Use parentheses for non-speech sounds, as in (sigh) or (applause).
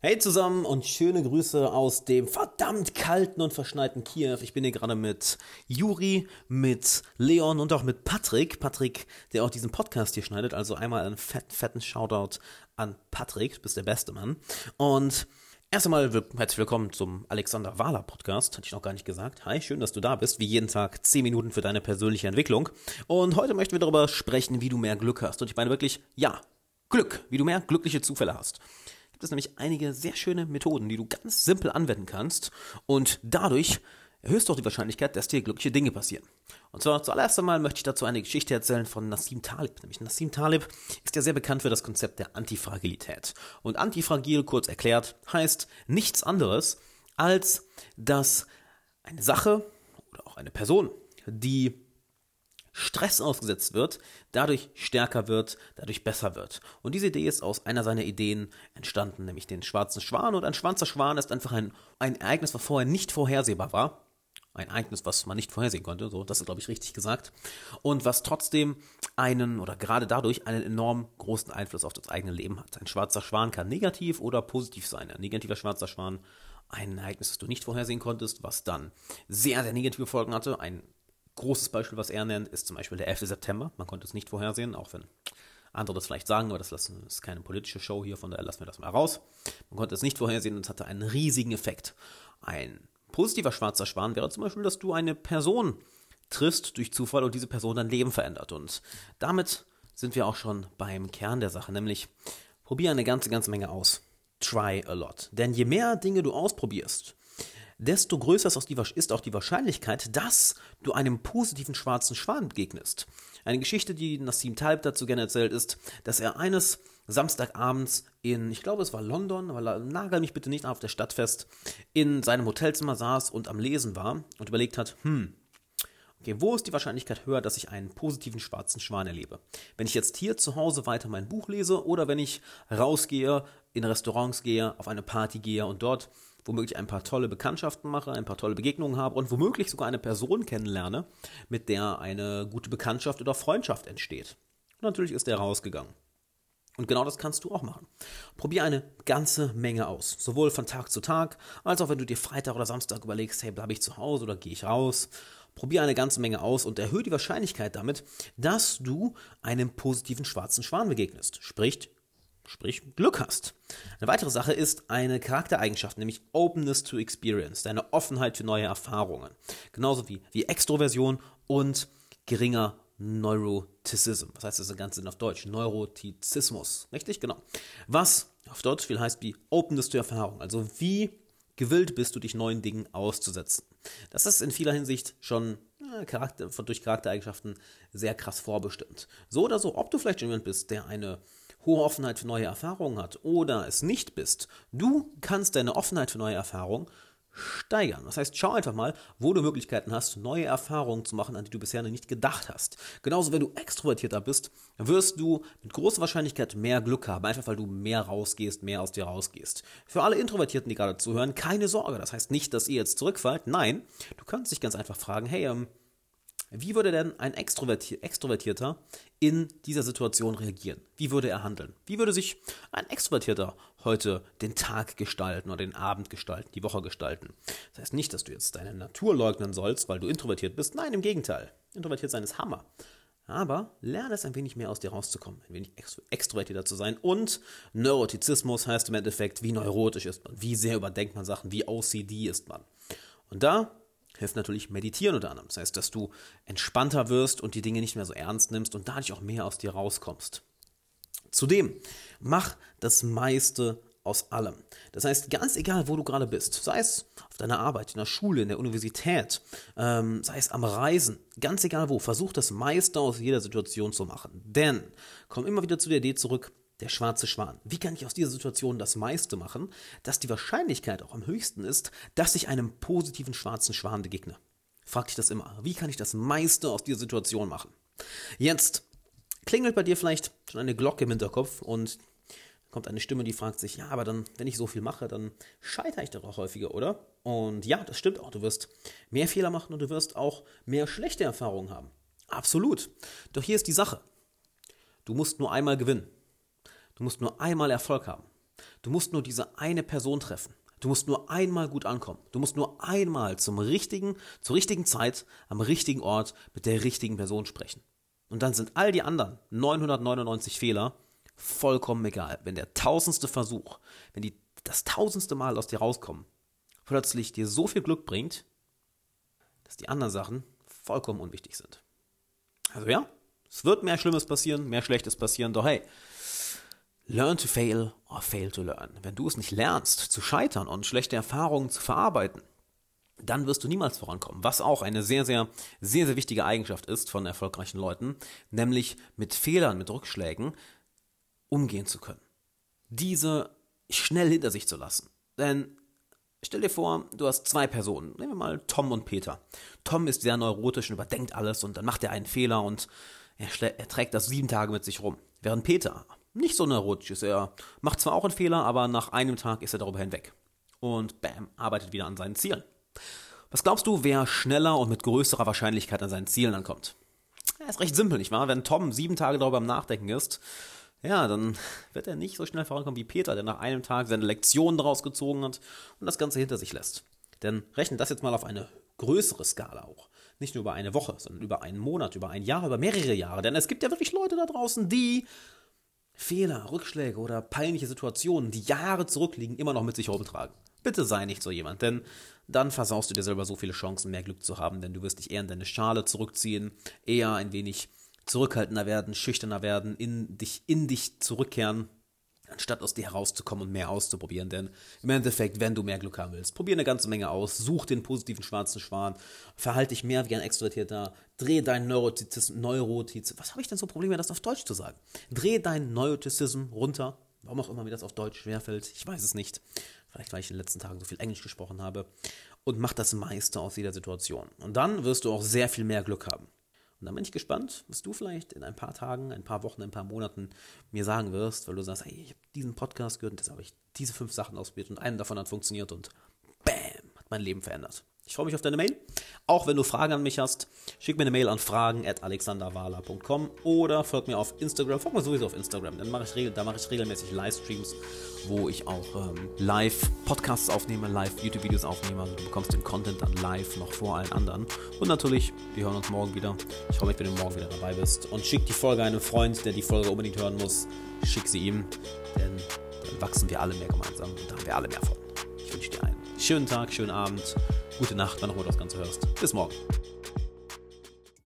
Hey zusammen und schöne Grüße aus dem verdammt kalten und verschneiten Kiew. Ich bin hier gerade mit Juri, mit Leon und auch mit Patrick. Patrick, der auch diesen Podcast hier schneidet. Also einmal einen fett, fetten Shoutout an Patrick. Du bist der beste Mann. Und erst einmal herzlich willkommen zum Alexander Wahler Podcast. Hatte ich noch gar nicht gesagt. Hi, schön, dass du da bist. Wie jeden Tag 10 Minuten für deine persönliche Entwicklung. Und heute möchten wir darüber sprechen, wie du mehr Glück hast. Und ich meine wirklich, ja, Glück. Wie du mehr glückliche Zufälle hast gibt es nämlich einige sehr schöne Methoden, die du ganz simpel anwenden kannst und dadurch erhöhst du auch die Wahrscheinlichkeit, dass dir glückliche Dinge passieren. Und zwar zuallererst einmal möchte ich dazu eine Geschichte erzählen von Nassim Talib. Nämlich Nassim Talib ist ja sehr bekannt für das Konzept der Antifragilität. Und antifragil, kurz erklärt, heißt nichts anderes, als dass eine Sache oder auch eine Person, die Stress ausgesetzt wird, dadurch stärker wird, dadurch besser wird. Und diese Idee ist aus einer seiner Ideen entstanden, nämlich den schwarzen Schwan. Und ein schwarzer Schwan ist einfach ein, ein Ereignis, was vorher nicht vorhersehbar war. Ein Ereignis, was man nicht vorhersehen konnte, so, das ist, glaube ich, richtig gesagt. Und was trotzdem einen oder gerade dadurch einen enorm großen Einfluss auf das eigene Leben hat. Ein schwarzer Schwan kann negativ oder positiv sein. Ein negativer schwarzer Schwan ein Ereignis, das du nicht vorhersehen konntest, was dann sehr, sehr negative Folgen hatte. Ein großes Beispiel, was er nennt, ist zum Beispiel der 11. September. Man konnte es nicht vorhersehen, auch wenn andere das vielleicht sagen, aber das ist keine politische Show hier, von daher lassen wir das mal raus. Man konnte es nicht vorhersehen und es hatte einen riesigen Effekt. Ein positiver schwarzer Schwan wäre zum Beispiel, dass du eine Person triffst durch Zufall und diese Person dein Leben verändert. Und damit sind wir auch schon beim Kern der Sache, nämlich probier eine ganze, ganze Menge aus. Try a lot. Denn je mehr Dinge du ausprobierst, desto größer ist auch die Wahrscheinlichkeit, dass du einem positiven schwarzen Schwan begegnest. Eine Geschichte, die Nassim Taleb dazu gerne erzählt, ist, dass er eines Samstagabends in, ich glaube es war London, aber nagel mich bitte nicht auf der Stadt fest, in seinem Hotelzimmer saß und am Lesen war und überlegt hat, hm, Okay, wo ist die Wahrscheinlichkeit höher, dass ich einen positiven schwarzen Schwan erlebe? Wenn ich jetzt hier zu Hause weiter mein Buch lese oder wenn ich rausgehe, in Restaurants gehe, auf eine Party gehe und dort womöglich ein paar tolle Bekanntschaften mache, ein paar tolle Begegnungen habe und womöglich sogar eine Person kennenlerne, mit der eine gute Bekanntschaft oder Freundschaft entsteht. Und natürlich ist er rausgegangen. Und genau das kannst du auch machen. Probier eine ganze Menge aus. Sowohl von Tag zu Tag, als auch wenn du dir Freitag oder Samstag überlegst, hey, bleibe ich zu Hause oder gehe ich raus. Probier eine ganze Menge aus und erhöhe die Wahrscheinlichkeit damit, dass du einem positiven schwarzen Schwan begegnest. Sprich, sprich Glück hast. Eine weitere Sache ist eine Charaktereigenschaft, nämlich Openness to Experience, deine Offenheit für neue Erfahrungen. Genauso wie, wie Extroversion und geringer Neurotizism. Was heißt das Ganze auf Deutsch? Neurotizismus. Richtig? Genau. Was auf Deutsch viel heißt wie Openness to Erfahrung. Also wie gewillt bist du, dich neuen Dingen auszusetzen. Das ist in vieler Hinsicht schon äh, Charakter, durch Charaktereigenschaften sehr krass vorbestimmt. So oder so, ob du vielleicht jemand bist, der eine hohe Offenheit für neue Erfahrungen hat oder es nicht bist, du kannst deine Offenheit für neue Erfahrungen steigern. Das heißt, schau einfach mal, wo du Möglichkeiten hast, neue Erfahrungen zu machen, an die du bisher noch nicht gedacht hast. Genauso, wenn du extrovertierter bist, wirst du mit großer Wahrscheinlichkeit mehr Glück haben, einfach weil du mehr rausgehst, mehr aus dir rausgehst. Für alle Introvertierten, die gerade zuhören, keine Sorge. Das heißt nicht, dass ihr jetzt zurückfallt. Nein, du kannst dich ganz einfach fragen, hey, ähm, wie würde denn ein Extrovertier Extrovertierter in dieser Situation reagieren? Wie würde er handeln? Wie würde sich ein Extrovertierter heute den Tag gestalten oder den Abend gestalten, die Woche gestalten? Das heißt nicht, dass du jetzt deine Natur leugnen sollst, weil du introvertiert bist. Nein, im Gegenteil. Introvertiert sein ist Hammer. Aber lerne es ein wenig mehr aus dir rauszukommen, ein wenig extrovertierter zu sein. Und Neurotizismus heißt im Endeffekt, wie neurotisch ist man, wie sehr überdenkt man Sachen, wie OCD ist man. Und da hilft natürlich Meditieren unter anderem. Das heißt, dass du entspannter wirst und die Dinge nicht mehr so ernst nimmst und dadurch auch mehr aus dir rauskommst. Zudem, mach das meiste aus allem. Das heißt, ganz egal, wo du gerade bist, sei es auf deiner Arbeit, in der Schule, in der Universität, ähm, sei es am Reisen, ganz egal wo, versuch das meiste aus jeder Situation zu machen. Denn, komm immer wieder zu der Idee zurück, der schwarze Schwan. Wie kann ich aus dieser Situation das meiste machen, dass die Wahrscheinlichkeit auch am höchsten ist, dass ich einem positiven schwarzen Schwan begegne? Frag dich das immer. Wie kann ich das meiste aus dieser Situation machen? Jetzt klingelt bei dir vielleicht schon eine Glocke im Hinterkopf und kommt eine Stimme, die fragt sich, ja, aber dann, wenn ich so viel mache, dann scheitere ich doch auch häufiger, oder? Und ja, das stimmt auch. Du wirst mehr Fehler machen und du wirst auch mehr schlechte Erfahrungen haben. Absolut. Doch hier ist die Sache. Du musst nur einmal gewinnen. Du musst nur einmal Erfolg haben. Du musst nur diese eine Person treffen. Du musst nur einmal gut ankommen. Du musst nur einmal zum richtigen, zur richtigen Zeit, am richtigen Ort mit der richtigen Person sprechen. Und dann sind all die anderen 999 Fehler vollkommen egal. Wenn der tausendste Versuch, wenn die das tausendste Mal aus dir rauskommen, plötzlich dir so viel Glück bringt, dass die anderen Sachen vollkommen unwichtig sind. Also ja, es wird mehr Schlimmes passieren, mehr Schlechtes passieren, doch hey, learn to fail or fail to learn. Wenn du es nicht lernst, zu scheitern und schlechte Erfahrungen zu verarbeiten, dann wirst du niemals vorankommen. Was auch eine sehr, sehr, sehr, sehr wichtige Eigenschaft ist von erfolgreichen Leuten, nämlich mit Fehlern, mit Rückschlägen umgehen zu können. Diese schnell hinter sich zu lassen. Denn stell dir vor, du hast zwei Personen. Nehmen wir mal Tom und Peter. Tom ist sehr neurotisch und überdenkt alles und dann macht er einen Fehler und er, er trägt das sieben Tage mit sich rum. Während Peter nicht so neurotisch ist. Er macht zwar auch einen Fehler, aber nach einem Tag ist er darüber hinweg. Und bam, arbeitet wieder an seinen Zielen. Was glaubst du, wer schneller und mit größerer Wahrscheinlichkeit an seinen Zielen ankommt? Ja, ist recht simpel, nicht wahr? Wenn Tom sieben Tage darüber am Nachdenken ist, ja, dann (laughs) wird er nicht so schnell vorankommen wie Peter, der nach einem Tag seine Lektionen daraus gezogen hat und das Ganze hinter sich lässt. Denn rechnet das jetzt mal auf eine größere Skala auch. Nicht nur über eine Woche, sondern über einen Monat, über ein Jahr, über mehrere Jahre. Denn es gibt ja wirklich Leute da draußen, die Fehler, Rückschläge oder peinliche Situationen, die Jahre zurückliegen, immer noch mit sich rumtragen. Bitte sei nicht so jemand, denn dann versaust du dir selber so viele Chancen, mehr Glück zu haben, denn du wirst dich eher in deine Schale zurückziehen, eher ein wenig zurückhaltender werden, schüchterner werden, in dich, in dich zurückkehren anstatt aus dir herauszukommen und mehr auszuprobieren. Denn im Endeffekt, wenn du mehr Glück haben willst, probier eine ganze Menge aus, such den positiven schwarzen Schwan, verhalte dich mehr wie ein Extrovertierter, dreh deinen Neurotizismus, Neurotiz, was habe ich denn so Probleme, das auf Deutsch zu sagen? Dreh deinen Neurotizismus runter, warum auch immer mir das auf Deutsch schwerfällt, ich weiß es nicht. Vielleicht, weil ich in den letzten Tagen so viel Englisch gesprochen habe. Und mach das meiste aus jeder Situation. Und dann wirst du auch sehr viel mehr Glück haben. Und dann bin ich gespannt, was du vielleicht in ein paar Tagen, ein paar Wochen, ein paar Monaten mir sagen wirst, weil du sagst, hey, ich habe diesen Podcast gehört und jetzt habe ich diese fünf Sachen ausprobiert und einen davon hat funktioniert und bam, hat mein Leben verändert. Ich freue mich auf deine Mail. Auch wenn du Fragen an mich hast, schick mir eine Mail an fragen.alexanderwala.com oder folg mir auf Instagram. Folg mir sowieso auf Instagram, dann mache ich, da mache ich regelmäßig Livestreams, wo ich auch ähm, live Podcasts aufnehme, live YouTube-Videos aufnehme. Also du bekommst den Content dann live noch vor allen anderen. Und natürlich, wir hören uns morgen wieder. Ich freue mich, wenn du morgen wieder dabei bist. Und schick die Folge einem Freund, der die Folge unbedingt hören muss. Schick sie ihm, denn dann wachsen wir alle mehr gemeinsam und haben wir alle mehr von. Ich wünsche dir einen schönen Tag, schönen Abend gute Nacht, wann auch immer du das Ganze hörst. Bis morgen.